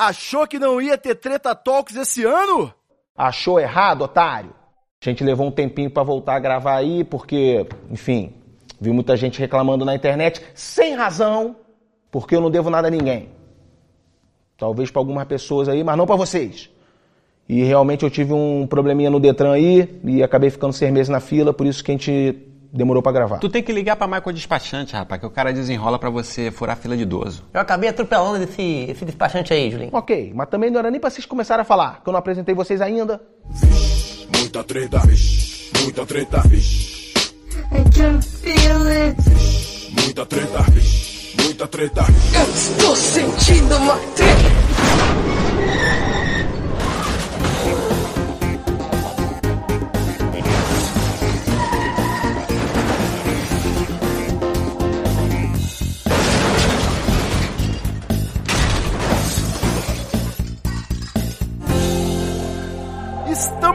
Achou que não ia ter Treta Talks esse ano? Achou errado, otário? A gente levou um tempinho para voltar a gravar aí, porque, enfim, viu muita gente reclamando na internet, sem razão, porque eu não devo nada a ninguém. Talvez para algumas pessoas aí, mas não para vocês. E realmente eu tive um probleminha no Detran aí e acabei ficando seis meses na fila, por isso que a gente demorou para gravar. Tu tem que ligar pra Michael Despachante, rapaz, que o cara desenrola pra você furar a fila de idoso. Eu acabei atropelando esse, esse despachante aí, Julinho. Ok, mas também não era nem pra vocês começarem a falar, que eu não apresentei vocês ainda. Muita treta, vixe, muita treta, vixe. I can feel it. Muita treta, vixe, muita treta, vixe. Eu estou sentindo uma treta.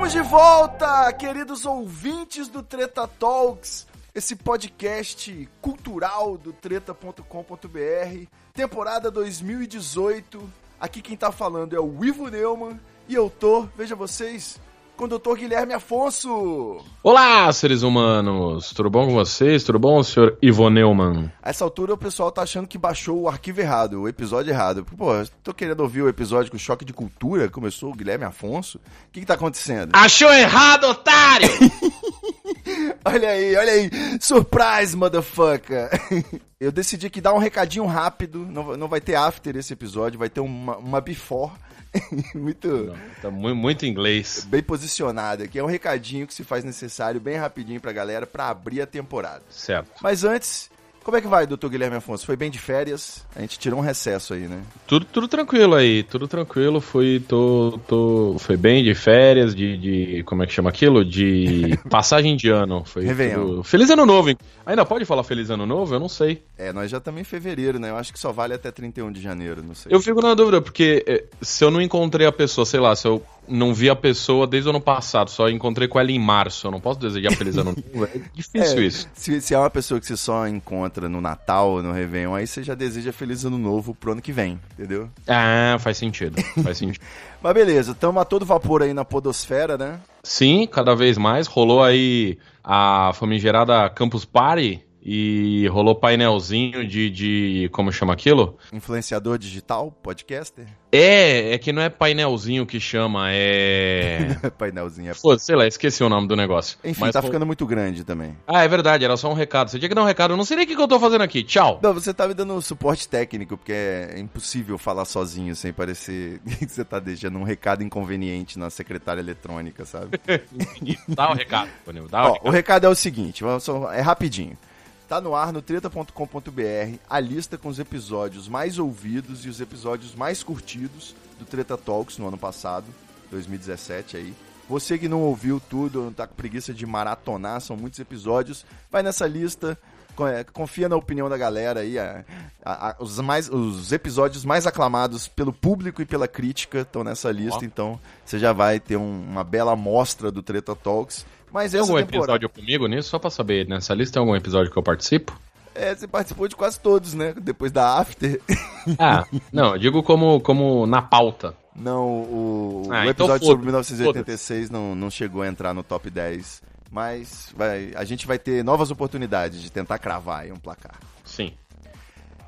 Estamos de volta, queridos ouvintes do Treta Talks, esse podcast cultural do treta.com.br, temporada 2018. Aqui quem tá falando é o Ivo Neumann e eu tô, veja vocês, com o Dr. Guilherme Afonso. Olá, seres humanos! Tudo bom com vocês? Tudo bom, senhor Ivo Neumann? A essa altura o pessoal tá achando que baixou o arquivo errado, o episódio errado. Pô, tô querendo ouvir o episódio com choque de cultura, começou o Guilherme Afonso. O que que tá acontecendo? Achou errado, otário! Olha aí, olha aí. Surprise, motherfucker. Eu decidi que dar um recadinho rápido. Não, não vai ter after esse episódio, vai ter uma, uma before. Muito Tá mu- muito inglês. bem posicionado aqui. É um recadinho que se faz necessário, bem rapidinho pra galera, pra abrir a temporada. Certo. Mas antes, como é que vai, doutor Guilherme Afonso? Foi bem de férias? A gente tirou um recesso aí, né? Tudo, tudo tranquilo aí, tudo tranquilo. Fui, tô, tô, foi bem de férias, de, de. Como é que chama aquilo? De passagem de ano. Foi tudo- Feliz ano novo, hein? Ainda pode falar feliz ano novo? Eu não sei. É, nós já estamos em fevereiro, né? Eu acho que só vale até 31 de janeiro, não sei. Eu fico na dúvida, porque eh, se eu não encontrei a pessoa, sei lá, se eu não vi a pessoa desde o ano passado, só encontrei com ela em março, eu não posso desejar feliz ano novo. É difícil É, isso. Se, se é uma pessoa que você só encontra no Natal no Réveillon, aí você já deseja feliz ano novo pro ano que vem, entendeu? Ah, faz sentido. Faz sentido. Mas beleza, estamos a todo vapor aí na podosfera, né? Sim, cada vez mais. Rolou aí a famigerada Campus Party e rolou painelzinho de, de. Como chama aquilo? Influenciador digital, podcaster. É, é que não é painelzinho que chama, é. Painelzinho. é- Pô, sei lá, esqueci o nome do negócio. Enfim, Mas tá ro- ficando muito grande também. Ah, é verdade, era só um recado. Você tinha que dar um recado. Eu não sei nem o que eu tô fazendo aqui. Tchau. Não, você tá me dando suporte técnico, porque é impossível falar sozinho sem parecer que você tá deixando um recado inconveniente na secretária eletrônica, sabe? Dá o recado, Bonil, dá o Ó, recado. o recado é o seguinte, é rapidinho. Tá no ar no treta.com.br a lista com os episódios mais ouvidos e os episódios mais curtidos do Treta Talks no ano passado, 2017 aí. Você que não ouviu tudo, não tá com preguiça de maratonar, são muitos episódios, vai nessa lista, é, confia na opinião da galera aí. a- a- a- os, mais, os episódios mais aclamados pelo público e pela crítica estão nessa lista, então você já vai ter um- uma bela amostra do Treta Talks. Mas Tem essa algum temporada... episódio comigo nisso? Só pra saber, nessa lista tem algum episódio que eu participo? É, você participou de quase todos, né? Depois da After. Ah, não, eu digo como, como na pauta. Não, o, o Ah, então episódio foda-se, sobre 1986 não, não chegou a entrar no top 10. Mas vai, a gente vai ter novas oportunidades de tentar cravar aí um placar. Sim.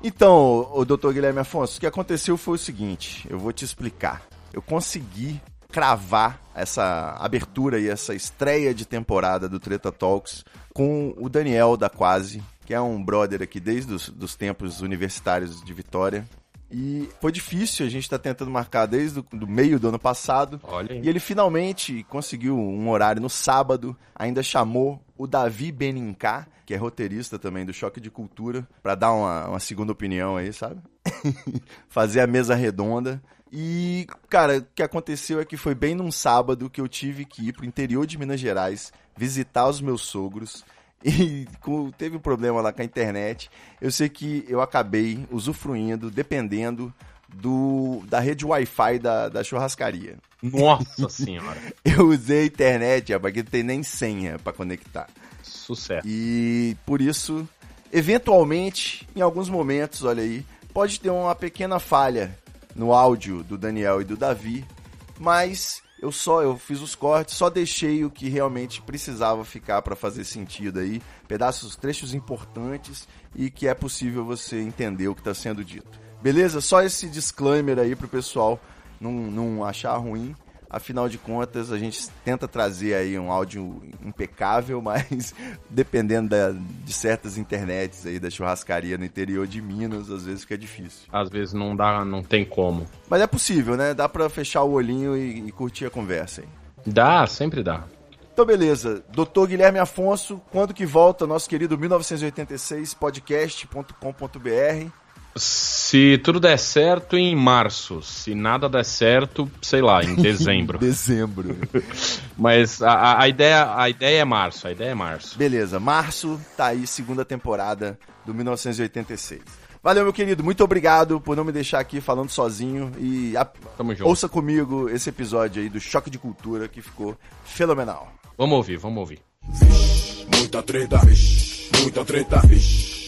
Então, o Dr. Guilherme Afonso, o que aconteceu foi o seguinte, eu vou te explicar. Eu consegui cravar essa abertura e essa estreia de temporada do Treta Talks com o Daniel da Quase, que é um brother aqui desde os dos tempos universitários de Vitória. E foi difícil, a gente tá tentando marcar desde o meio do ano passado. Olha aí. E ele finalmente conseguiu um horário no sábado, ainda chamou o Davi Benincá, que é roteirista também do Choque de Cultura, pra dar uma, uma segunda opinião aí, sabe? Fazer a mesa redonda. E, cara, o que aconteceu é que foi bem num sábado que eu tive que ir pro interior de Minas Gerais visitar os meus sogros. E com- teve um problema lá com a internet. Eu sei que eu acabei usufruindo, dependendo do, da rede Wi-Fi da, da churrascaria. Nossa senhora. Eu usei a internet, rapaz, que não tem nem senha pra conectar. Sucesso. E por isso, eventualmente, em alguns momentos, olha aí, pode ter uma pequena falha no áudio do Daniel e do Davi, mas eu só eu fiz os cortes, só deixei o que realmente precisava ficar para fazer sentido aí, pedaços, trechos importantes e que é possível você entender o que está sendo dito. Beleza? Só esse disclaimer aí pro pessoal não, não achar ruim. Afinal de contas, a gente tenta trazer aí um áudio impecável, mas dependendo da- de certas internets aí da churrascaria no interior de Minas, às vezes fica difícil. Às vezes não dá, não tem como. Mas é possível, né? Dá pra fechar o olhinho e, e curtir a conversa aí. Dá, sempre dá. Então, beleza. Doutor Guilherme Afonso, quando que volta nosso querido 1986 podcast.com.br? Se tudo der certo, em março. Se nada der certo, sei lá, em dezembro. Dezembro. Mas a, a- ideia, a ideia é março, a ideia é março. Beleza, março tá aí, segunda temporada do 1986. Valeu, meu querido, muito obrigado por não me deixar aqui falando sozinho e a- Tamo junto. ouça comigo esse episódio aí do Choque de Cultura que ficou fenomenal. Vamos ouvir, vamos ouvir. Muita treta, vixe, muita treta, vixe.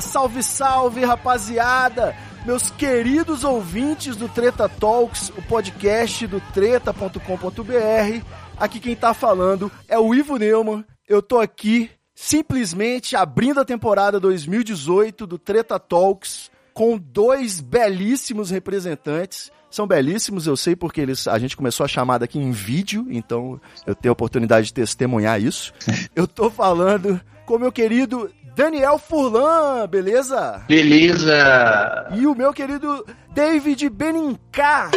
Salve, salve, rapaziada! Meus queridos ouvintes do Treta Talks, o podcast do treta.com.br. Aqui quem tá falando é o Ivo Neumann. Eu tô aqui simplesmente abrindo a temporada 2018 do Treta Talks com dois belíssimos representantes. São belíssimos, eu sei porque eles, a gente começou a chamada aqui em vídeo, então eu tenho a oportunidade de testemunhar isso. Eu tô falando com meu querido Daniel Furlan, beleza? Beleza! E o meu querido David Benincá.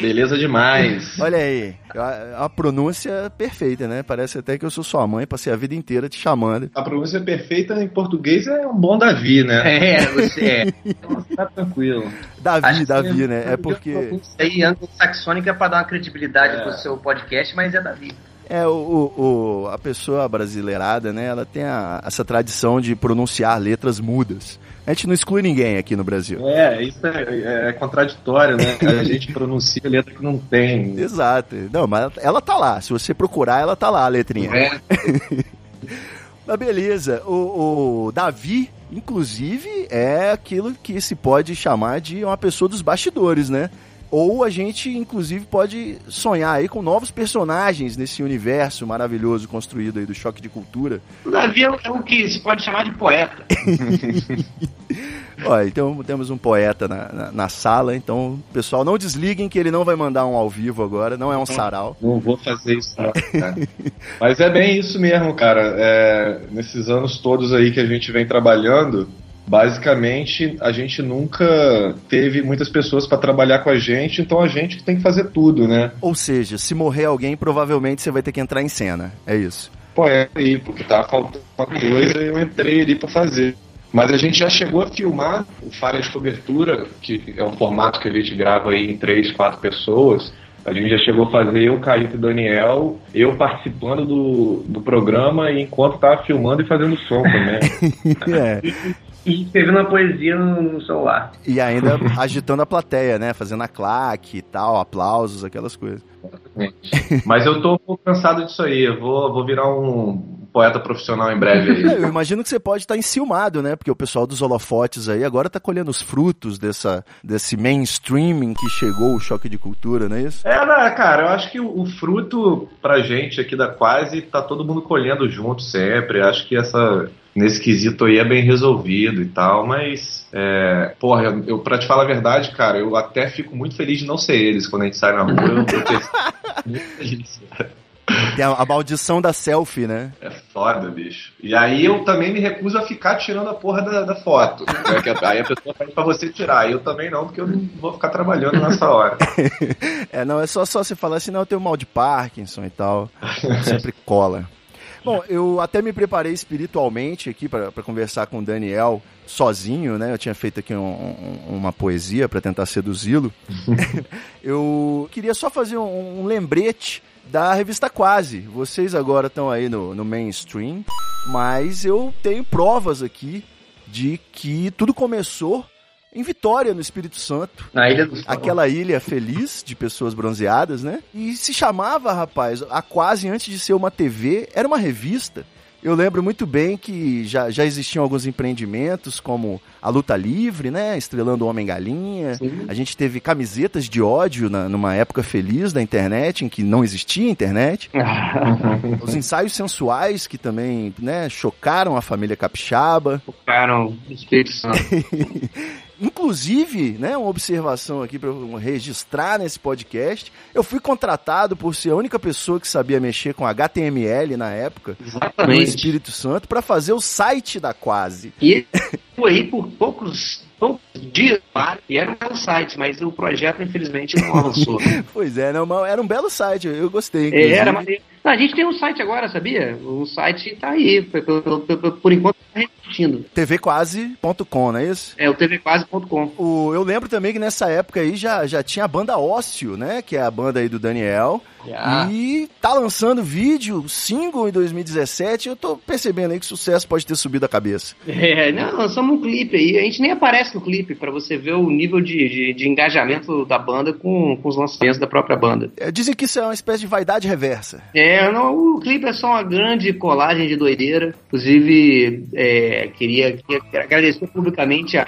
Beleza demais. Olha aí, a, a pronúncia perfeita, né? Parece até que eu sou sua mãe, passei a vida inteira te chamando. A pronúncia perfeita em português é um bom Davi, né? É, você é. Então tá tranquilo. Davi, Acho Davi, né? É porque Isso aí, anglo-saxônica pra dar uma credibilidade É. pro seu podcast, mas é Davi. É o, o- a pessoa brasileirada, né? Ela tem a- essa tradição de pronunciar letras mudas. A gente não exclui ninguém aqui no Brasil. É, isso é, é contraditório, né? A gente pronuncia letra que não tem. Exato. Não, mas ela, ela tá lá. Se você procurar, ela tá lá, a letrinha. É, Mas beleza, o, o Davi, inclusive, é aquilo que se pode chamar de uma pessoa dos bastidores, né? Ou a gente, inclusive, pode sonhar aí com novos personagens nesse universo maravilhoso construído aí do choque de cultura. O Davi é o, é que se pode chamar de poeta. Ó, então temos um poeta na, na, na sala, então, pessoal, não desliguem que ele não vai mandar um ao vivo agora, não é um sarau. não vou fazer isso, não, cara. Mas é bem isso mesmo, cara. É, nesses anos todos aí que a gente vem trabalhando, basicamente a gente nunca teve muitas pessoas pra trabalhar com a gente, então a gente que tem que fazer tudo, né? Ou seja, se morrer alguém, provavelmente você vai ter que entrar em cena. É isso. Pô, é aí, porque tava faltando uma coisa e eu entrei ali pra fazer. Mas a gente já chegou a filmar o Falha de Cobertura, que é um formato que a gente grava aí em três, quatro pessoas. A gente já chegou a fazer eu, Caíto e Daniel, eu participando do, do programa enquanto tava filmando e fazendo som também. É. E escrevendo uma poesia no, no celular. E ainda agitando a plateia, né? Fazendo a claque e tal, aplausos, aquelas coisas. Mas eu tô um pouco cansado disso aí. Eu vou, vou virar um poeta profissional em breve aí. É, Eu imagino que você pode estar enciumado, né? Porque o pessoal dos holofotes aí agora tá colhendo os frutos dessa, desse mainstreaming que chegou o choque de cultura, não é isso? É, né, cara, eu acho que o, o fruto pra gente aqui da Quase tá todo mundo colhendo junto sempre. Eu Acho que essa. Nesse quesito aí é bem resolvido e tal, mas. É, porra, eu, eu, pra te falar a verdade, cara, eu até fico muito feliz de não ser eles quando a gente sai na rua. Eu, eu penso muito feliz. Tem a, a maldição da selfie, né? É foda, bicho. E aí eu também me recuso a ficar tirando a porra da, da foto. né, que aí a pessoa pede pra você tirar. Eu também não, porque eu não vou ficar trabalhando nessa hora. É, não, é só, só você falar assim, não, eu tenho mal de Parkinson e tal. Sempre cola. Bom, eu até me preparei espiritualmente aqui para conversar com o Daniel sozinho, né? Eu tinha feito aqui um- um- uma poesia para tentar seduzi-lo. eu queria só fazer um, um lembrete da revista Quase. Vocês agora estão aí no, no mainstream, mas eu tenho provas aqui de que tudo começou em Vitória, no Espírito Santo. Na Ilha dos Faróis. Aquela ilha feliz de pessoas bronzeadas, né? E se chamava, rapaz, a quase antes de ser uma TV, era uma revista. Eu lembro muito bem que já, já existiam alguns empreendimentos, como a Luta Livre, né? Estrelando o Homem-Galinha. A gente teve camisetas de ódio na- numa época feliz da internet, em que não existia internet. Os ensaios sensuais, que também né, chocaram a família capixaba. Focaram no Espírito Santo. Inclusive, né, uma observação aqui para eu registrar nesse podcast, eu fui contratado por ser a única pessoa que sabia mexer com HTML na época, no Exatamente. Espírito Santo, para fazer o site da Quase. E foi aí por poucos, dias, e era um belo site, mas o projeto, infelizmente, não avançou. Pois é, não, era um belo site, eu gostei. É, inclusive. era maneiro. A gente tem um site agora, sabia? O site tá aí, por, enquanto tá repetindo. tvquase.com, não é isso? É o tvquase.com. Eu lembro também que nessa época aí já, já tinha a banda Ócio, né? Que é a banda aí do Daniel. Já. E tá lançando vídeo, single em 2017. Eu tô percebendo aí que o sucesso pode ter subido a cabeça. É, não, lançamos um clipe aí. A gente nem aparece no clipe pra você ver o nível de, de, de engajamento da banda com, com os lançamentos da própria banda. É, Dizem que isso é uma espécie de vaidade reversa. É, não, o clipe é só uma grande colagem de doideira. Inclusive, é, queria, queria agradecer publicamente a,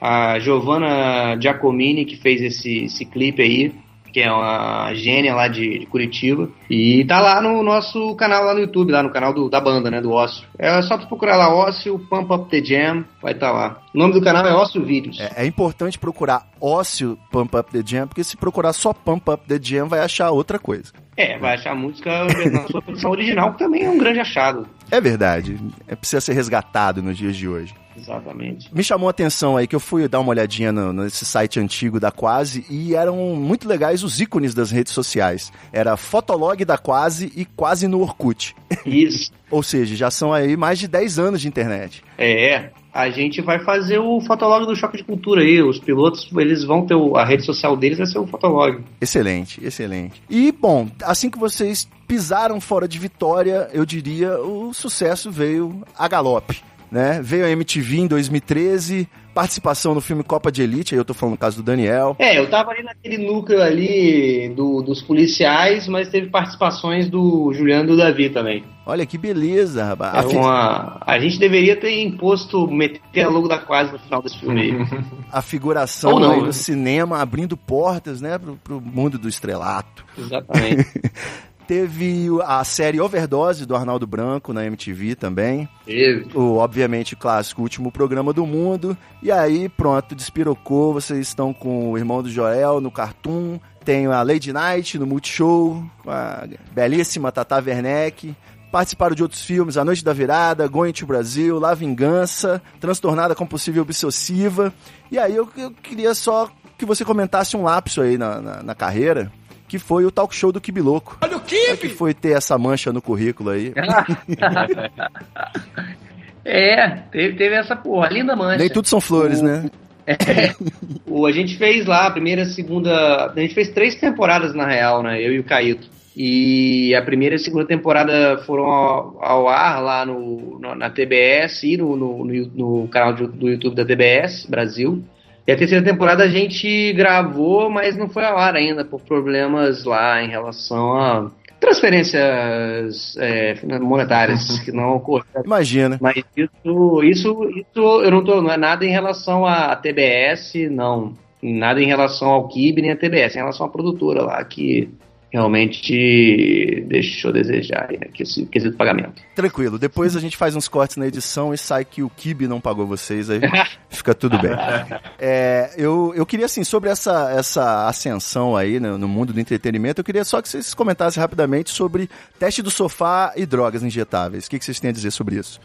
a Giovanna Giacomini, que fez esse, esse clipe aí, que é uma gênia lá de, de Curitiba. E tá lá no nosso canal lá no YouTube, lá no canal do- da banda, né, do Ócio. É só procurar lá Ócio, Pump Up The Jam, vai estar lá. O nome do canal é Ócio Vídeos. É, é importante procurar ócio Pump Up The Jam, porque se procurar só Pump Up The Jam, vai achar outra coisa. É, vai achar a música na sua produção original, que também é um grande achado. É verdade. É, precisa ser resgatado nos dias de hoje. Exatamente. Me chamou a atenção aí que eu fui dar uma olhadinha no- nesse site antigo da Quase e eram muito legais os ícones das redes sociais. Era Fotolog da Quase e Quase no Orkut. Isso. Ou seja, já são aí mais de 10 anos de internet. É, a gente vai fazer o Fotolog do Choque de Cultura aí. Os pilotos, eles vão ter o- a rede social deles, vai ser o Fotolog. Excelente, excelente. E, bom, assim que vocês pisaram fora de Vitória, eu diria, o sucesso veio a galope. Né? Veio a MTV em 2013, participação no filme Copa de Elite, aí eu tô falando no caso do Daniel. É, eu tava ali naquele núcleo ali do- dos policiais, mas teve participações do Juliano e do Davi também. Olha que beleza, rapaz. É A fi- uma... A gente deveria ter imposto meter a logo da quase no final desse filme aí. a figuração não, aí né? do cinema abrindo portas, né, pro, pro mundo do estrelato. Exatamente. Teve a série Overdose do Arnaldo Branco na MTV também. Teve. O, obviamente, clássico Último Programa do Mundo. E aí, pronto, despirocou. Vocês estão com o irmão do Joel no Cartoon. Tem a Lady Night no Multishow, com a belíssima Tata Werneck. Participaram de outros filmes, A Noite da Virada, Going to Brasil, La Vingança, Transtornada Compulsiva e Obsessiva. E aí eu, eu queria só que você comentasse um lapso aí na, na, na carreira, que foi o talk show do Kibiloco. Olha o que foi ter essa mancha no currículo aí. É, teve, teve essa porra, linda mancha. Nem tudo são flores, né? O, a gente fez lá a primeira, segunda. A gente fez três temporadas na real, né? Eu e o Caíto. E a primeira e a segunda temporada foram ao, ao ar lá no, no- na TBS e no, no, no, no canal de- do YouTube da TBS Brasil. E a terceira temporada a gente gravou, mas não foi ao ar ainda, por problemas lá em relação a transferências é, monetárias que não ocorreram. Imagina. Mas isso, isso, isso eu não tô, não é nada em relação à TBS, não. Nada em relação ao Kibe nem à TBS, em relação à produtora lá que realmente deixou a desejar né, que esse quesito pagamento. Tranquilo, depois a gente faz uns cortes na edição e sai que o Kibe não pagou vocês, aí fica tudo bem. É, eu, eu queria, assim, sobre essa, essa ascensão aí né, no mundo do entretenimento, eu queria só que vocês comentassem rapidamente sobre teste do sofá e drogas injetáveis. O que, que vocês têm a dizer sobre isso?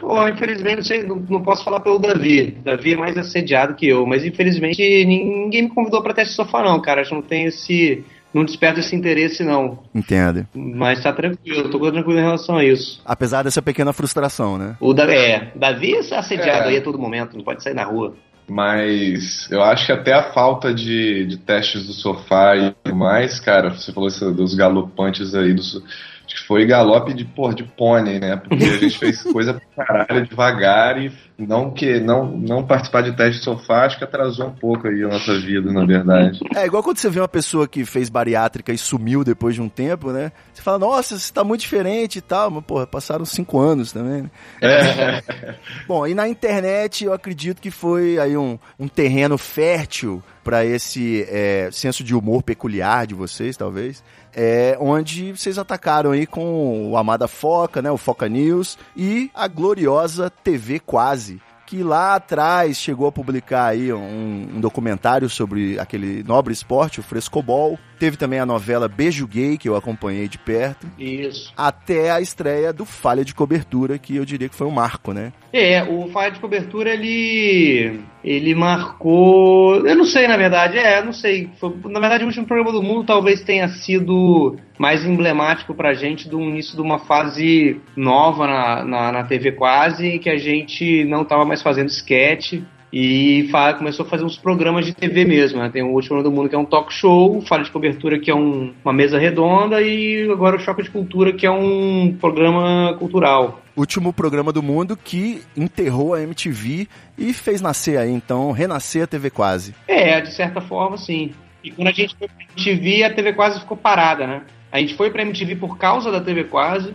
Bom, infelizmente, não, sei, não, não posso falar pelo Davi. Davi é mais assediado que eu, mas infelizmente ninguém me convidou para teste do sofá, não, cara. Eu não tenho esse não desperta esse interesse, não. Entendo. Mas tá tranquilo, tô tranquilo em relação a isso. Apesar dessa pequena frustração, né? O Davi, é, Davi é assediado é. aí a todo momento, não pode sair na rua. Mas eu acho que até a falta de, de testes do sofá e mais, cara, você falou isso, dos galopantes aí, do, acho que foi galope de, porra, de pônei, né? Porque a gente fez coisa pra caralho devagar e não que não, não participar de teste de sofá acho que atrasou um pouco aí a nossa vida, na verdade. É igual quando você vê uma pessoa que fez bariátrica e sumiu depois de um tempo, né? Você fala, nossa, você tá muito diferente e tal, mas, porra, passaram cinco anos também, né? É. Bom, e na internet eu acredito que foi aí um, um terreno fértil para esse é, senso de humor peculiar de vocês, talvez é, onde vocês atacaram aí com o Amada Foca, né, o Foca News e a gloriosa TV Quase, que lá atrás chegou a publicar aí um, um, documentário sobre aquele nobre esporte, o frescobol. Teve também a novela Beijo Gay, que eu acompanhei de perto. Isso. Até a estreia do Falha de Cobertura, que eu diria que foi um marco, né? É, o Falha de Cobertura, ele ele marcou. Eu não sei, na verdade, é, não sei. Foi, na verdade, o último programa do mundo talvez tenha sido mais emblemático pra gente do início de uma fase nova na, na, na TV quase, que a gente não tava mais fazendo sketch e começou a fazer uns programas de TV mesmo. Né? Tem o Último do Mundo, que é um talk show, o Fala de Cobertura, que é um, uma mesa redonda, e agora o Choque de Cultura, que é um programa cultural. Último programa do mundo que enterrou a MTV e fez nascer aí, então, renascer a TV Quase. É, de certa forma, sim. E quando a gente foi pra MTV, a TV Quase ficou parada, né? A gente foi pra MTV por causa da TV Quase,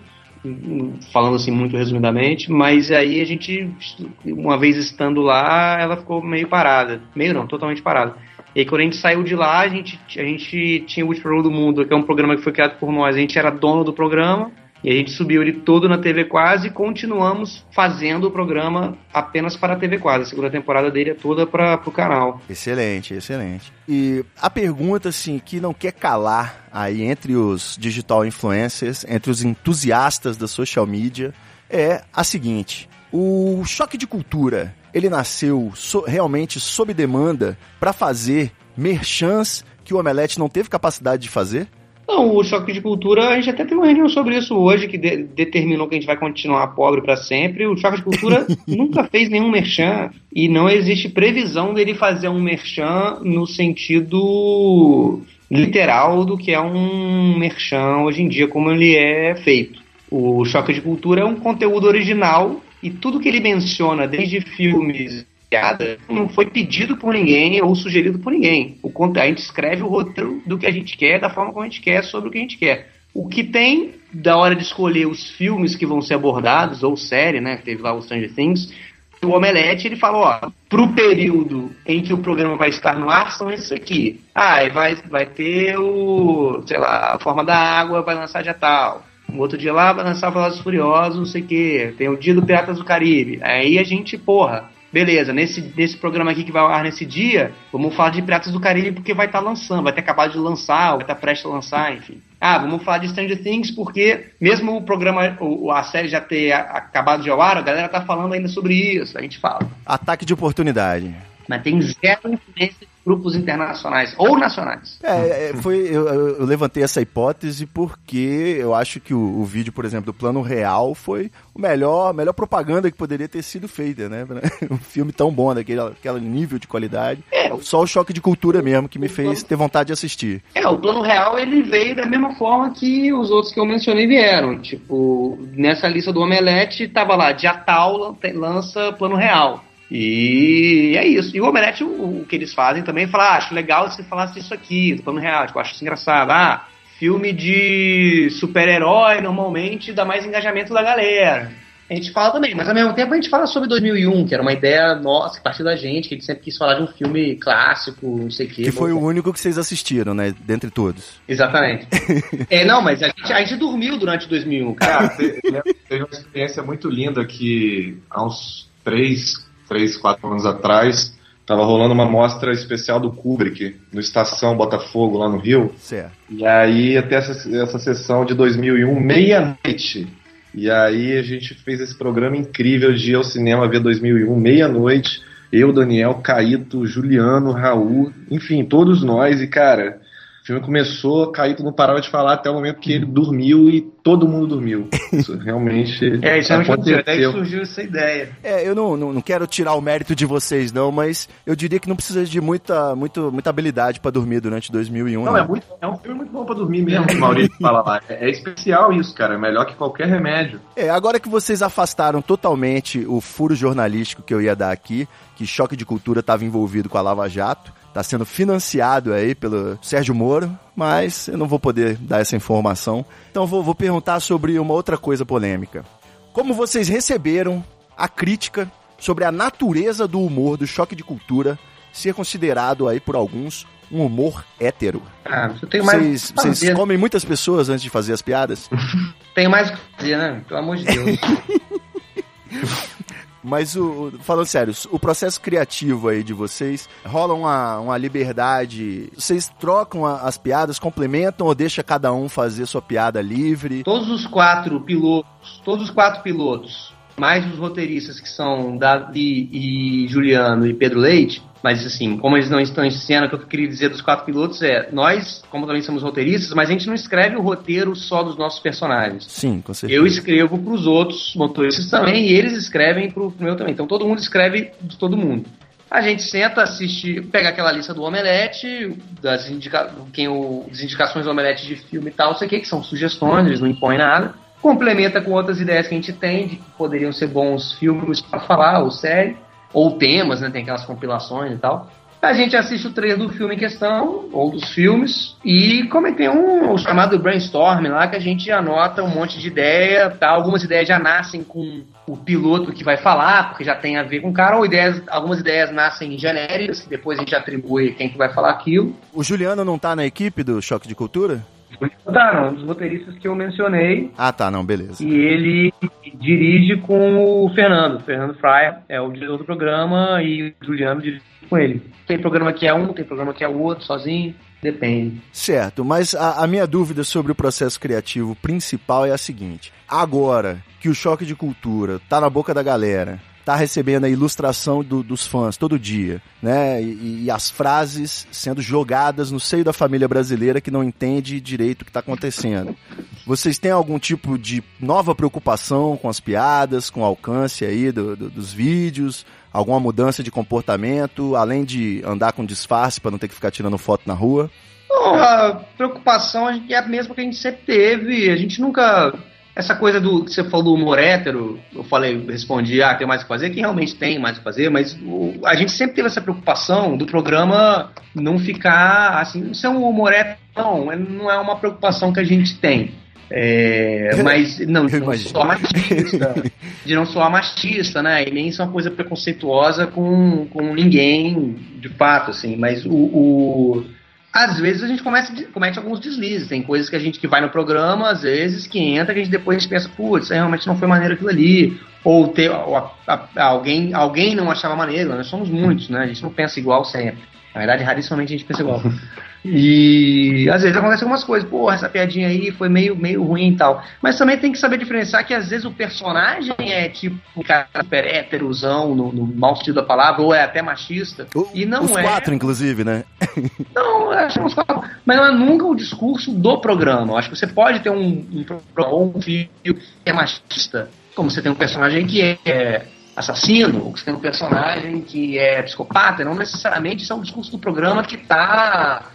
falando assim muito resumidamente, mas aí a gente, uma vez estando lá, ela ficou meio parada. Meio não, totalmente parada. E aí, quando a gente saiu de lá, a gente, a gente tinha o Último Programa do Mundo, que é um programa que foi criado por nós. A gente era dono do programa, e a gente subiu ele todo na TV Quase e continuamos fazendo o programa apenas para a TV Quase. A segunda temporada dele é toda para o canal. Excelente, excelente. E a pergunta, assim, que não quer calar aí entre os digital influencers, entre os entusiastas da social media, é a seguinte. O choque de cultura, ele nasceu so, realmente sob demanda para fazer merchans que o Omelete não teve capacidade de fazer? Não, o choque de cultura, a gente até tem uma reunião sobre isso hoje, que de, determinou que a gente vai continuar pobre para sempre. O choque de cultura nunca fez nenhum merchan e não existe previsão dele fazer um merchan no sentido literal do que é um merchan hoje em dia, como ele é feito. O choque de cultura é um conteúdo original e tudo que ele menciona, desde filmes piada não foi pedido por ninguém ou sugerido por ninguém. O, a gente escreve o roteiro do que a gente quer, da forma como a gente quer, sobre o que a gente quer. O que tem da hora de escolher os filmes que vão ser abordados, ou série, né? Teve lá o Stranger Things. O Omelete, ele falou, ó, pro período em que o programa vai estar no ar, são esses aqui. Ah, vai, vai ter o, sei lá, a forma da água vai lançar dia tal. Um outro dia lá vai lançar Velozes Furiosos, não sei o quê. Tem o dia do Piratas do Caribe. Aí a gente, porra, beleza, nesse, nesse programa aqui que vai ao ar nesse dia, vamos falar de Piratas do Caribe porque vai estar tá lançando, vai ter acabado de lançar, vai estar tá prestes a lançar, enfim. Ah, vamos falar de Stranger Things porque, mesmo o programa, o, a série já ter acabado de ao ar, a galera tá falando ainda sobre isso, a gente fala. Ataque de oportunidade. Mas tem zero influência grupos internacionais ou nacionais. É, é foi, eu, eu, levantei essa hipótese porque eu acho que o, o, vídeo, por exemplo, do Plano Real foi o melhor, melhor propaganda que poderia ter sido feita, né? Um filme tão bom, daquele aquele nível de qualidade. É, Só o choque de cultura mesmo que me fez ter vontade de assistir. É, o Plano Real ele veio da mesma forma que os outros que eu mencionei vieram. Tipo, nessa lista do Omelete tava lá, dia tal lança Plano Real. E é isso. E o Omelete, o, o que eles fazem também é falar, ah, acho legal se falasse isso aqui, do plano real, tipo, acho isso engraçado. Ah, filme de super-herói normalmente dá mais engajamento da galera. A gente fala também, mas ao mesmo tempo a gente fala sobre 2001, que era uma ideia nossa, que partiu da gente, que a gente sempre quis falar de um filme clássico, não sei o quê. Que foi o único que vocês assistiram, né? Dentre todos. Exatamente. é, não, mas a gente, a gente dormiu durante 2001, cara. Cara, te- teve uma experiência muito linda que há uns 3, 3 4 anos atrás tava rolando uma mostra especial do Kubrick no Estação Botafogo, lá no Rio. Certo. E aí até essa, essa sessão de 2001, meia-noite. E aí a gente fez esse programa incrível de ir ao cinema ver 2001, meia-noite. Eu, Daniel, Caíto, Juliano, Raul, enfim, todos nós. E cara, o filme começou, Caíto não parava de falar até o momento que ele dormiu e todo mundo dormiu. Isso realmente É, isso é muito Daí aconteceu. surgiu essa ideia. É, eu não, não, não quero tirar o mérito de vocês, não, mas eu diria que não precisa de muita, muito, muita habilidade pra dormir durante 2001. Não, é, muito, é um filme muito bom pra dormir mesmo, que o Maurício fala lá. É, é especial isso, cara. É melhor que qualquer remédio. É, agora que vocês afastaram totalmente o furo jornalístico que eu ia dar aqui, que Choque de Cultura estava envolvido com a Lava Jato, tá sendo financiado aí pelo Sérgio Moro, mas eu não vou poder dar essa informação. Então vou, vou perguntar sobre uma outra coisa polêmica. Como vocês receberam a crítica sobre a natureza do humor do Choque de Cultura ser considerado aí por alguns um humor hétero? Ah, eu tenho mais. Vocês, o que vocês fazer. comem muitas pessoas antes de fazer as piadas? Tenho mais o que fazer, né? Pelo amor de Deus. Mas o, falando sério, o processo criativo aí de vocês rola uma, uma liberdade. Vocês trocam a- as piadas, complementam ou deixa cada um fazer sua piada livre? todos os quatro pilotos, todos os quatro pilotos, mais os roteiristas que são Davi e Juliano e Pedro Leite, mas assim, como eles não estão em cena, o que eu queria dizer dos quatro pilotos é, nós, como também somos roteiristas, mas a gente não escreve o roteiro só dos nossos personagens. Sim, com certeza. Eu escrevo para os outros motoristas também e eles escrevem para o meu também. Então todo mundo escreve de todo mundo. A gente senta, assiste, pega aquela lista do Omelete, das, indica, quem o, das indicações do Omelete de filme e tal, sei o que, que são sugestões, eles não impõem nada. Complementa com outras ideias que a gente tem de que poderiam ser bons filmes para falar, ou série, ou temas, né? Tem aquelas compilações e tal. A gente assiste o trailer do filme em questão, ou dos filmes, e como tem um o chamado brainstorm lá, que a gente anota um monte de ideia, tá? algumas ideias já nascem com o piloto que vai falar, porque já tem a ver com o cara, ou ideias, algumas ideias nascem genéricas, que depois a gente atribui quem que vai falar aquilo. O Juliano não tá na equipe do Choque de Cultura? Tá, não, um dos roteiristas que eu mencionei, Ah, tá, não, beleza. e ele dirige com o Fernando. O Fernando Fraia é o diretor do programa e o Juliano dirige com ele. Tem programa que é um, tem programa que é o outro, sozinho, depende. Certo, mas a, a minha dúvida sobre o processo criativo principal é a seguinte: agora que o choque de cultura tá na boca da galera, tá recebendo a ilustração do- dos fãs todo dia, né? E, e as frases sendo jogadas no seio da família brasileira que não entende direito o que tá acontecendo. Vocês têm algum tipo de nova preocupação com as piadas, com o alcance aí do- do- dos vídeos? Alguma mudança de comportamento, além de andar com disfarce para não ter que ficar tirando foto na rua? Bom, a preocupação é a mesma que a gente sempre teve. A gente nunca. Essa coisa do que você falou do humor hétero, eu falei, respondi, ah, tem mais o que fazer, que realmente tem mais o que fazer, mas o- a gente sempre teve essa preocupação do programa não ficar assim, isso é um humor hétero, não, é- não é uma preocupação que a gente tem. É, mas não, de não soar machista, de não soar machista, né? E nem isso é uma coisa preconceituosa com, com ninguém, de fato, assim. Mas o, o- às vezes a gente começa, comete alguns deslizes. Tem coisas que a gente que vai no programa, às vezes, que entra, que a gente depois pensa, putz, realmente não foi maneiro aquilo ali. Ou ter, ou a- a- alguém, alguém não achava maneiro, nós somos muitos, né? A gente não pensa igual sempre. Na verdade, rarissimamente a gente pensa igual. E às vezes acontece algumas coisas, porra, essa piadinha aí foi meio, meio ruim e tal. Mas também tem que saber diferenciar que às vezes o personagem é tipo um cara super no, no mau sentido da palavra, ou é até machista. O- e não Os é. quatro, inclusive, né? Não, acho que uns quatro. Mas não é nunca o discurso do programa. Eu acho que você pode ter um, um programa ou um filme que é machista, como você tem um personagem que é assassino, ou que você tem um personagem que é psicopata. Não necessariamente isso é um discurso do programa que está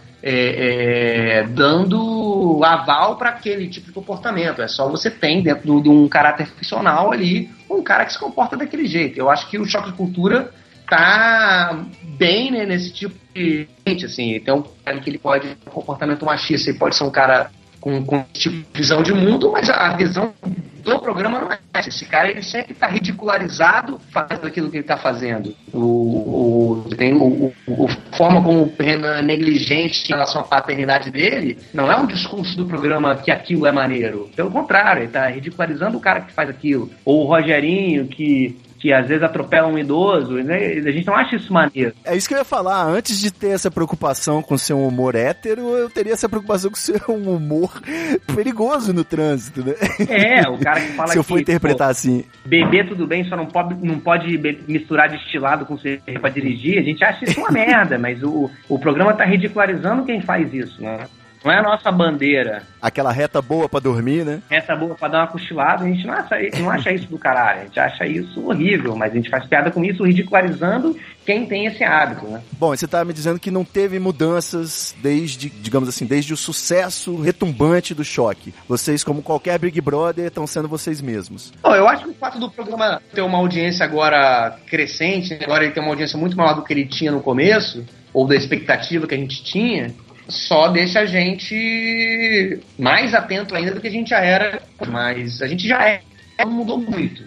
dando aval para aquele tipo de comportamento. É só você tem dentro de um caráter ficcional ali um cara que se comporta daquele jeito. Eu acho que o choque de cultura tá bem né, nesse tipo de gente, assim, tem um cara que ele pode ter um comportamento machista, ele pode ser um cara com, com esse tipo de visão de mundo, mas a visão do programa não é essa. Esse cara ele sempre está ridicularizado fazendo aquilo que ele está fazendo. O, o, tem o, o forma como o Renan é negligente em relação à paternidade dele não é um discurso do programa que aquilo é maneiro. Pelo contrário, ele está ridicularizando o cara que faz aquilo. Ou o Rogerinho que que às vezes atropela um idoso, né? a gente não acha isso maneiro. É isso que eu ia falar. Antes de ter essa preocupação com ser um humor hétero, eu teria essa preocupação com ser um humor perigoso no trânsito, né? É, o cara que fala Se eu for que, interpretar pô, assim. Beber tudo bem, só não pode, não pode misturar destilado com cerveja pra dirigir. A gente acha isso uma merda, mas o, o programa tá ridicularizando quem faz isso, né? Não é a nossa bandeira. Aquela reta boa pra dormir, né? Essa boa pra dar uma cochilada, a gente não acha, não acha isso do caralho. A gente acha isso horrível, mas a gente faz piada com isso, ridicularizando quem tem esse hábito, né? Bom, e você tá me dizendo que não teve mudanças desde, digamos assim, desde o sucesso retumbante do choque. Vocês, como qualquer Big Brother, estão sendo vocês mesmos. Bom, eu acho que o fato do programa ter uma audiência agora crescente, agora ele tem uma audiência muito maior do que ele tinha no começo, ou da expectativa que a gente tinha, só deixa a gente mais atento ainda do que a gente já era, mas a gente já é, não mudou muito.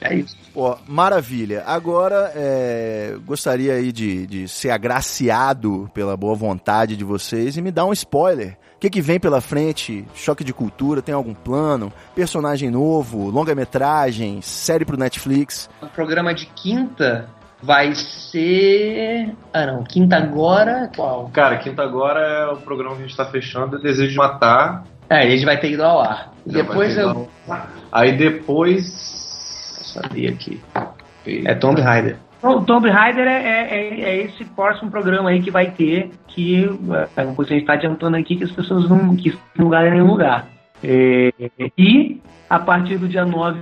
É isso. Pô, maravilha. Agora, é, gostaria aí de, de ser agraciado pela boa vontade de vocês e me dar um spoiler. O que, que vem pela frente? Choque de cultura? Tem algum plano? Personagem novo? Longa-metragem? Série pro Netflix? O programa de quinta vai ser. Ah, não. Quinta agora. Qual? Cara, quinta agora é o programa que a gente tá fechando, é Desejo de Matar. É, ele vai ter ido ao ar. Já Depois eu. ido Aí depois. Sabia aqui. É Tomb Raider. O Tomb Raider é, é, é- é esse próximo programa aí que vai ter, que é uma coisa que a gente está adiantando aqui, que as pessoas não que não nenhum lugar. É, e a partir do dia 9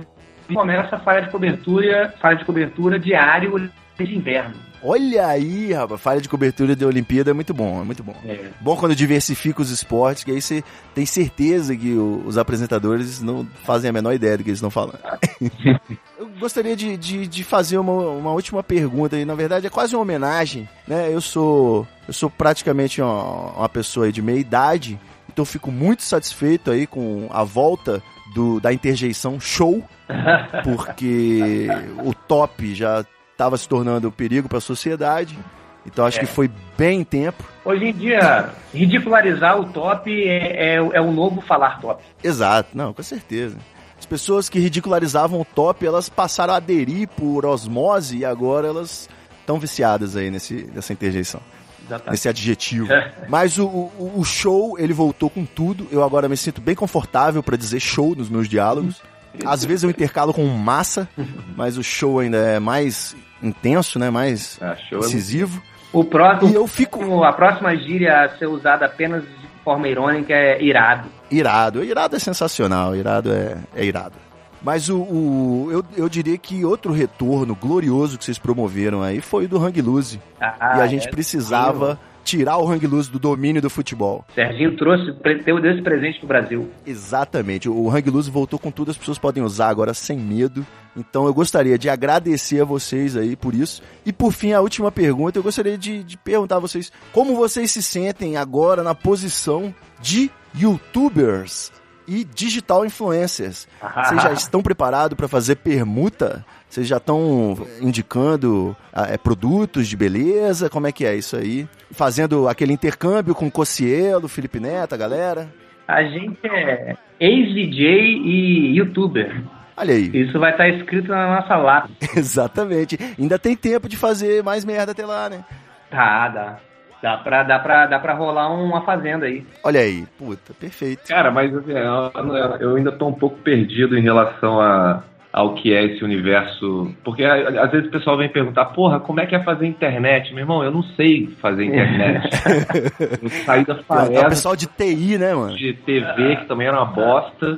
começa a falha de cobertura, falha de cobertura diário de inverno. Olha aí, rapaz, falha de cobertura de Olimpíada é muito bom, é muito bom. Bom quando diversifica os esportes, que aí você tem certeza que os apresentadores não fazem a menor ideia do que eles estão falando. Eu gostaria de, de, de fazer uma, uma última pergunta aí, na verdade é quase uma homenagem, né? Eu sou, eu sou praticamente uma, uma pessoa de meia idade, então fico muito satisfeito aí com a volta do, da interjeição show, porque o top já estava se tornando um perigo para a sociedade. Então acho É. que foi bem em tempo. Hoje em dia, ridicularizar o top é, é, é o novo falar top. Exato, não, com certeza. As pessoas que ridicularizavam o top, elas passaram a aderir por osmose e agora elas estão viciadas aí nesse, nessa interjeição. Exatamente. Nesse adjetivo. Mas o, o, o show, ele voltou com tudo. Eu agora me sinto bem confortável para dizer show nos meus diálogos. Às vezes eu intercalo com massa, mas o show ainda é mais intenso, né? Mais é incisivo. O próximo, E eu fico a próxima gíria a ser usada apenas de forma irônica é irado. irado. Irado é sensacional, irado é, é irado. Mas o, o- eu, eu diria que outro retorno glorioso que vocês promoveram aí foi o do Hang Loose. Ah, e a gente é, precisava tirar o Hang Loose do domínio do futebol. Serginho trouxe, deu desse presente pro Brasil. Exatamente. O Hang Loose voltou com tudo, as pessoas podem usar agora sem medo. Então eu gostaria de agradecer a vocês aí por isso. E por fim, a última pergunta, eu gostaria de, de perguntar a vocês como vocês se sentem agora na posição de youtubers e digital influencers. Vocês já estão preparados para fazer permuta? Vocês já estão indicando ah, é, produtos de beleza? Como é que é isso aí? Fazendo aquele intercâmbio com o Cocielo, Felipe Neto, a galera? A gente é ex-DJ e youtuber. Olha aí. Isso vai estar escrito na nossa lápide. Exatamente. Ainda tem tempo de fazer mais merda até lá, né? Tá, dá. Dá pra, dá, pra, dá pra rolar uma fazenda aí. Olha aí. Puta, perfeito. Cara, mas assim, eu, eu ainda tô um pouco perdido em relação a, ao que é esse universo. Porque a- às vezes o pessoal vem perguntar, porra, como é que é fazer internet? Meu irmão, eu não sei fazer internet. eu saí da É o pessoal de TI, né, mano? de TV, que também era uma bosta,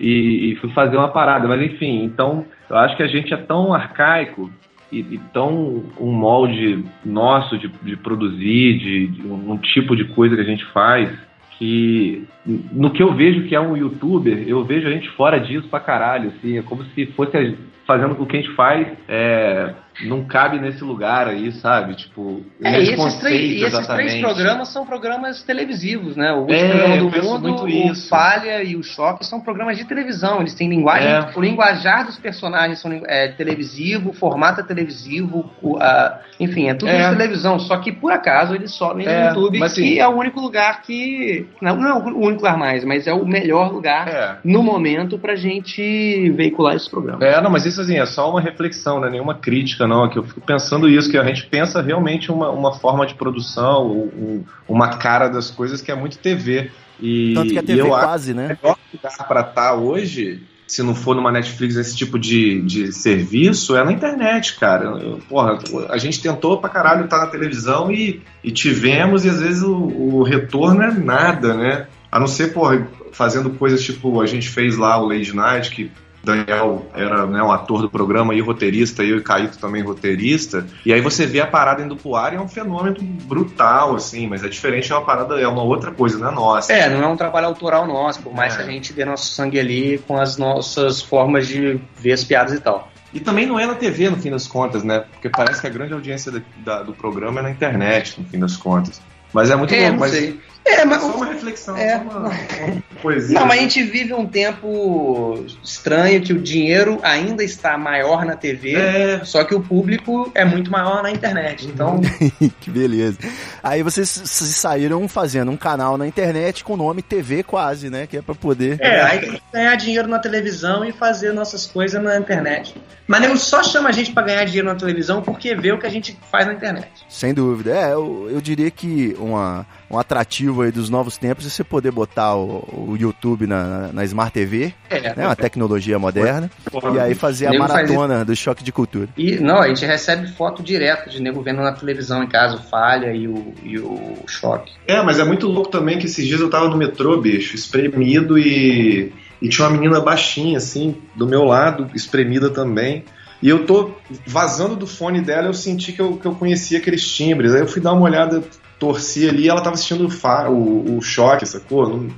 e, e fui fazer uma parada. Mas enfim, então eu acho que a gente é tão arcaico e, e tão um molde nosso de, de produzir, de, de um, tipo de coisa que a gente faz, que no que eu vejo que é um youtuber, eu vejo a gente fora disso pra caralho, assim, é como se fosse fazendo o que a gente faz é, não cabe nesse lugar aí, sabe? Tipo, É, esses, três, esses três programas são programas televisivos, né? O último É, programa do mundo, o isso. Falha e o Choque são programas de televisão. Eles têm linguagem, É. o linguajar dos personagens são, é televisivo, o formato é televisivo, o, a- enfim, é tudo É. de televisão. Só que por acaso eles sobem no É, YouTube, mas, que é o único lugar que não, não é o único lugar mais, mas é o melhor lugar É. no momento pra gente veicular esse programa. É, não, mas isso assim, é só uma reflexão, não é nenhuma crítica, não. É que eu fico pensando isso, que a gente pensa realmente uma, uma forma de produção, um- uma cara das coisas que é muito TV. E, Tanto que a e TV eu acho quase, né? que o melhor lugar para estar hoje, se não for numa Netflix, esse tipo de, de serviço, é na internet, cara. Eu- porra, a gente tentou pra caralho estar na televisão e, e tivemos, e às vezes o, o retorno é nada, né? A não ser, porra, fazendo coisas tipo, a gente fez lá o Lady Night, que Daniel era né, um ator do programa e roteirista, eu e Caíto também roteirista. E aí você vê a parada indo pro ar e é um fenômeno brutal, assim, mas é diferente, é uma parada, é uma outra coisa, não é nossa. É, não é um trabalho autoral nosso, por mais É. que a gente dê nosso sangue ali com as nossas formas de ver as piadas e tal. E também não é na TV, no fim das contas, né? Porque parece que a grande audiência da- da- do programa é na internet, no fim das contas. Mas é muito É, não mas sei. É, mas só uma reflexão, É. só uma, uma poesia. Não, mas a gente vive um tempo estranho que o dinheiro ainda está maior na TV, É. só que o público é muito maior na internet. Então, que beleza. Aí vocês se saíram fazendo um canal na internet com o nome TV quase, né? Que é pra poder. é, aí tem que ganhar dinheiro na televisão e fazer nossas coisas na internet. Mas nego só chama a gente pra ganhar dinheiro na televisão porque vê o que a gente faz na internet. Sem dúvida. É, eu, eu diria que uma, um atrativo aí dos novos tempos é você poder botar o, o YouTube na, na Smart TV, É, né? Uma tecnologia moderna. E aí fazer a Nego faz maratona do choque de cultura. E, não, a gente recebe foto direto de nego vendo na televisão em casa o Falha e o, e o Choque. É, mas é muito louco também que esses dias eu tava no metrô, bicho, espremido e, e tinha uma menina baixinha, assim, do meu lado, espremida também. E eu tô vazando do fone dela, eu senti que eu, que eu conhecia aqueles timbres. Aí eu fui dar uma olhada, torci ali, e ela tava assistindo o, fa- o, o choque, sacou? No,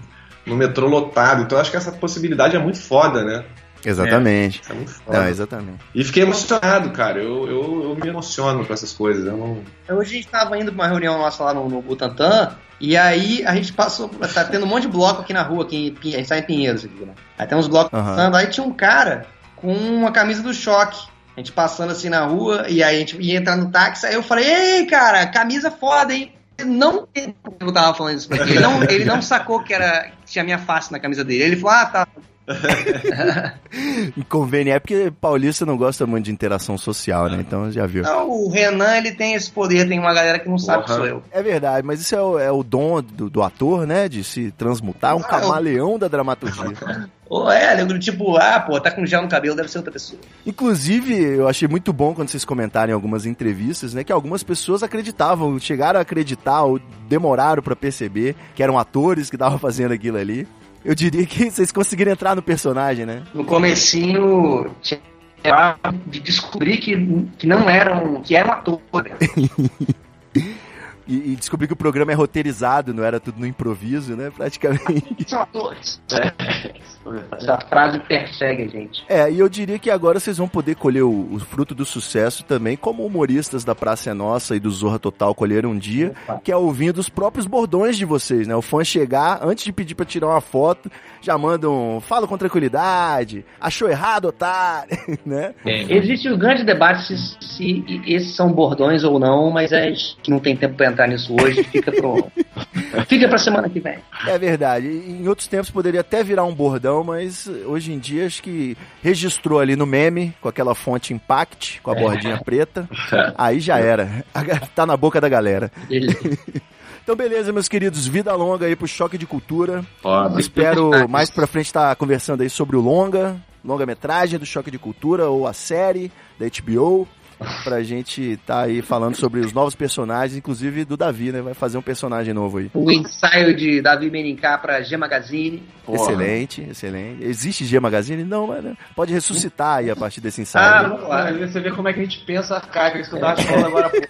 no metrô lotado. Então eu acho que essa possibilidade é muito foda, né? Exatamente. Isso é muito foda. Não, exatamente. E fiquei emocionado, cara. Eu, eu, eu me emociono com essas coisas. Eu não. Hoje a gente tava indo pra uma reunião nossa lá no, no Butantã, e aí a gente passou, tá tendo um monte de bloco aqui na rua, aqui em a gente tá em Pinheiros aqui, né? Aí tem uns blocos Aham. passando, aí tinha um cara com uma camisa do choque. A gente passando assim na rua, e aí a gente ia entrar no táxi, aí eu falei, ei, cara, camisa foda, hein? Ele não eu tava falando isso pra ele. Ele não, ele não sacou que era que tinha minha face na camisa dele. Ele falou, ah, tá. Inconveniente é porque paulista não gosta muito de interação social, né? Então já viu. Não, o Renan, ele tem esse poder, tem uma galera que não sabe que Porra. sou eu. É verdade, mas isso é o, é o dom do, do ator, né? De se transmutar, um Ah, eu- camaleão da dramaturgia. Ou é, nego, tipo, ah, pô, tá com gel no cabelo, deve ser outra pessoa. Inclusive, eu achei muito bom quando vocês comentaram em algumas entrevistas, né? Que algumas pessoas acreditavam, chegaram a acreditar ou demoraram pra perceber que eram atores que estavam fazendo aquilo ali. Eu diria que vocês conseguiram entrar no personagem, né? No comecinho, tinha de descobrir que, que não eram, que eram atores. E, e descobri que o programa é roteirizado, não era tudo no improviso, né? Praticamente. São atores. Essa frase persegue a gente. É, e eu diria que agora vocês vão poder colher o, o fruto do sucesso também, como humoristas da Praça é Nossa e do Zorra Total colheram um dia, que é ouvindo os próprios bordões de vocês, né? O fã chegar, antes de pedir pra tirar uma foto, já mandam, fala com tranquilidade, achou errado, otário, né? Existe o grande debate se, se esses são bordões ou não, mas a gente não tem tempo pra entrar nisso hoje, fica pro. fica pra semana que vem. É verdade. Em outros tempos poderia até virar um bordão, mas hoje em dia acho que registrou ali no meme, com aquela fonte Impact, com a bordinha preta. Aí já era. Tá na boca da galera. Então, beleza, meus queridos. Vida longa aí pro Choque de Cultura. Foda. Espero mais pra frente estar conversando aí sobre o longa, longa-metragem do Choque de Cultura ou a série da HBO. Pra gente tá aí falando sobre os novos personagens, inclusive do Davi, né? Vai fazer um personagem novo aí. O ensaio de Davi Menincá pra G Magazine. Porra. Excelente, excelente. Existe G Magazine? Não, mas né, pode ressuscitar aí a partir desse ensaio. Ah, né? vamos lá. Você vê como é que a gente pensa arcaico, isso que eu tava falando agora. há pouco.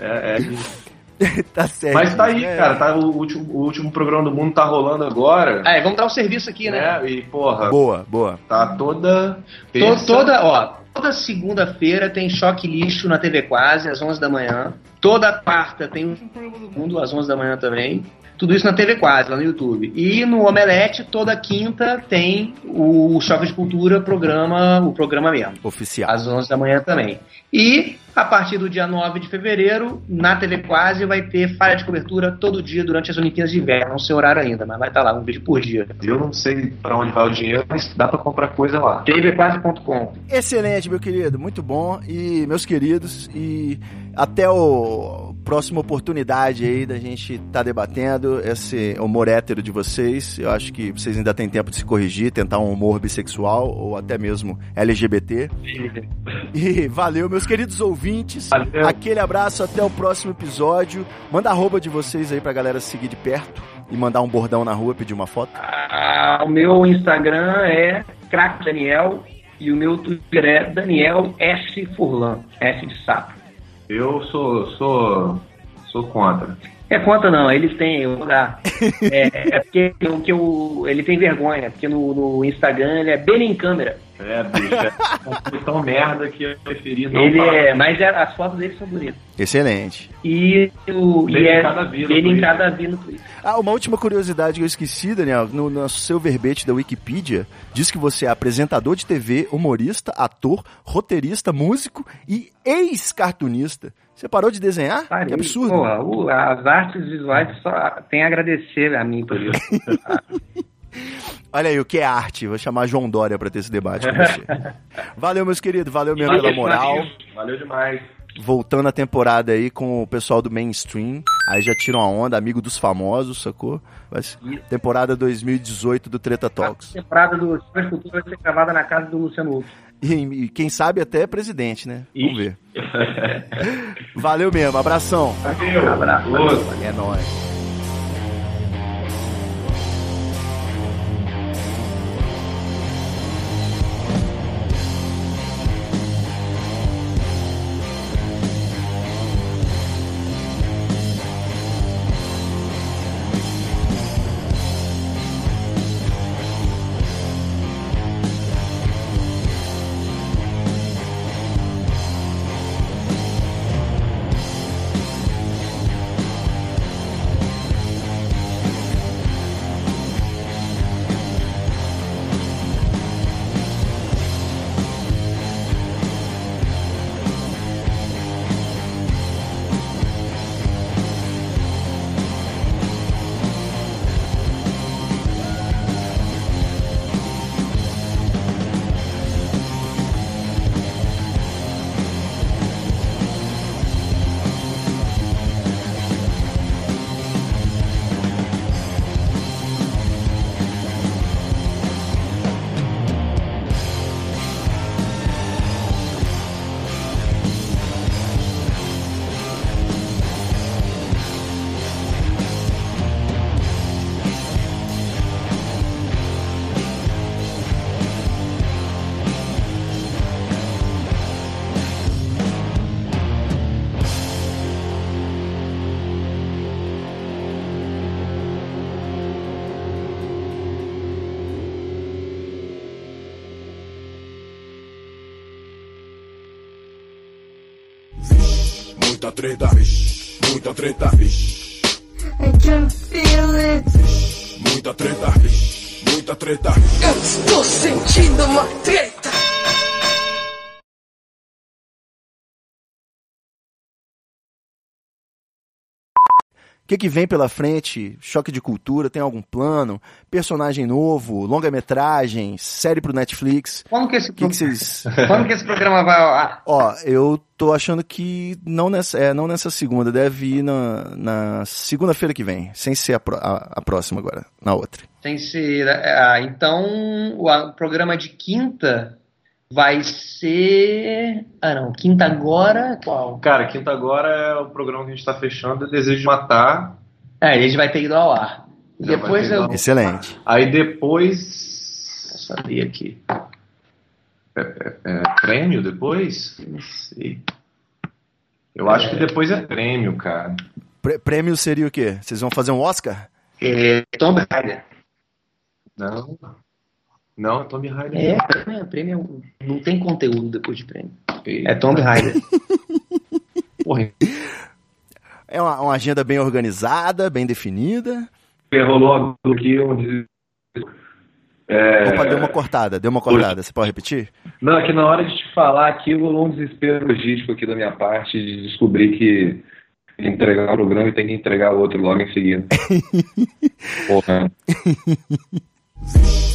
É, é. tá certo. Mas tá aí, É. cara. Tá, o, último, o último programa do mundo tá rolando agora. É, vamos dar um serviço aqui, né? né? E, porra, Boa, boa. tá toda. To- terça. toda, ó, Toda segunda-feira tem Choque Lixo na TV Quase, às 11 da manhã. Toda quarta tem o Mundo, às 11 da manhã também. Tudo isso na TV Quase, lá no YouTube. E no Omelete, toda quinta tem o Choque de Cultura, programa, o programa mesmo. Oficial. Às 11 da manhã também. E a partir do dia 9 de fevereiro, na TV Quase, vai ter falha de cobertura todo dia durante as Olimpíadas de Inverno. Não sei o horário ainda, mas vai estar lá, um vídeo por dia. Eu não sei pra onde vai o dinheiro, mas dá pra comprar coisa lá. tvquase.com Excelente, meu querido, muito bom. E meus queridos, e até o próxima oportunidade aí da gente estar debatendo esse humor hétero de vocês. Eu acho que vocês ainda têm tempo de se corrigir, tentar um humor bissexual ou até mesmo LGBT. E valeu, meus queridos ouvintes. Valeu. Aquele abraço, até o próximo episódio. Manda a arroba de vocês aí pra galera seguir de perto e mandar um bordão na rua, pedir uma foto. Ah, o meu Instagram é Crack Daniel e o meu Twitter é Daniel S. Furlan, S de sapo. Eu sou, sou, sou contra. É conta não, eles têm, eu vou dar. É, é porque o que eu, ele tem vergonha, porque no, no Instagram ele é bem em câmera. É, bicho, é tão merda que eu preferi não Ele falar. é, mas é- as fotos dele são bonitas. Excelente. E, o, Dele e é em cada vi no dele em Twitter. cada vi no Twitter. Ah, uma última curiosidade que eu esqueci, Daniel. No, no seu verbete da Wikipedia, diz que você é apresentador de TV, humorista, ator, roteirista, músico e ex-cartunista. Você parou de desenhar? Parei. Que absurdo. Porra, o- as artes visuais só tem a agradecer a mim por isso. Olha aí, o que é arte? Vou chamar João Dória pra ter esse debate com você. Valeu, meus queridos. Valeu mesmo pela moral. Valeu demais. Voltando a temporada aí com o pessoal do mainstream. Aí já tiram a onda, amigo dos famosos, sacou? Ser temporada 2018 do Treta A Talks. temporada do Super Cultura vai ser gravada na casa do Luciano Huck. E, quem sabe até presidente, né? Vamos ver. Valeu mesmo, abração. Valeu. Abraço. É nóis. Treta, vixe, muita treta, O que, que vem pela frente? Choque de cultura? Tem algum plano? Personagem novo? Longa-metragem? Série pro Netflix? Quando que esse, que, que vocês. quando que esse programa vai ao ar? Ó, eu tô achando que não nessa, é, não nessa segunda, deve ir na, na segunda-feira que vem, sem ser a, pró- a- a próxima agora, na outra. Tem ser. ah, então, o programa de quinta vai ser. Ah, não. Quinta agora. Qual? Cara, quinta agora é o programa que a gente tá fechando, é Desejo de Matar. É, ele vai ter ido ao ar. Já Depois eu. Excelente. Aí depois. Vou saber aqui. É, é- é prêmio depois? Não sei. Eu acho que depois é prêmio, cara. Prê- prêmio seria o quê? Vocês vão fazer um Oscar? É, Tomb Raider. Não. Não, é Tomb Raider. É, prêmio, prêmio não tem conteúdo depois de prêmio. É Tomb Raider. Porra, É uma, uma agenda bem organizada, bem definida. rolou aqui onde. É... Opa, deu uma cortada, deu uma cortada. Você pode repetir? Não, é que na hora de te falar aqui rolou um desespero logístico aqui da minha parte de descobrir que entregar o programa e tem que entregar o outro logo em seguida. Porra.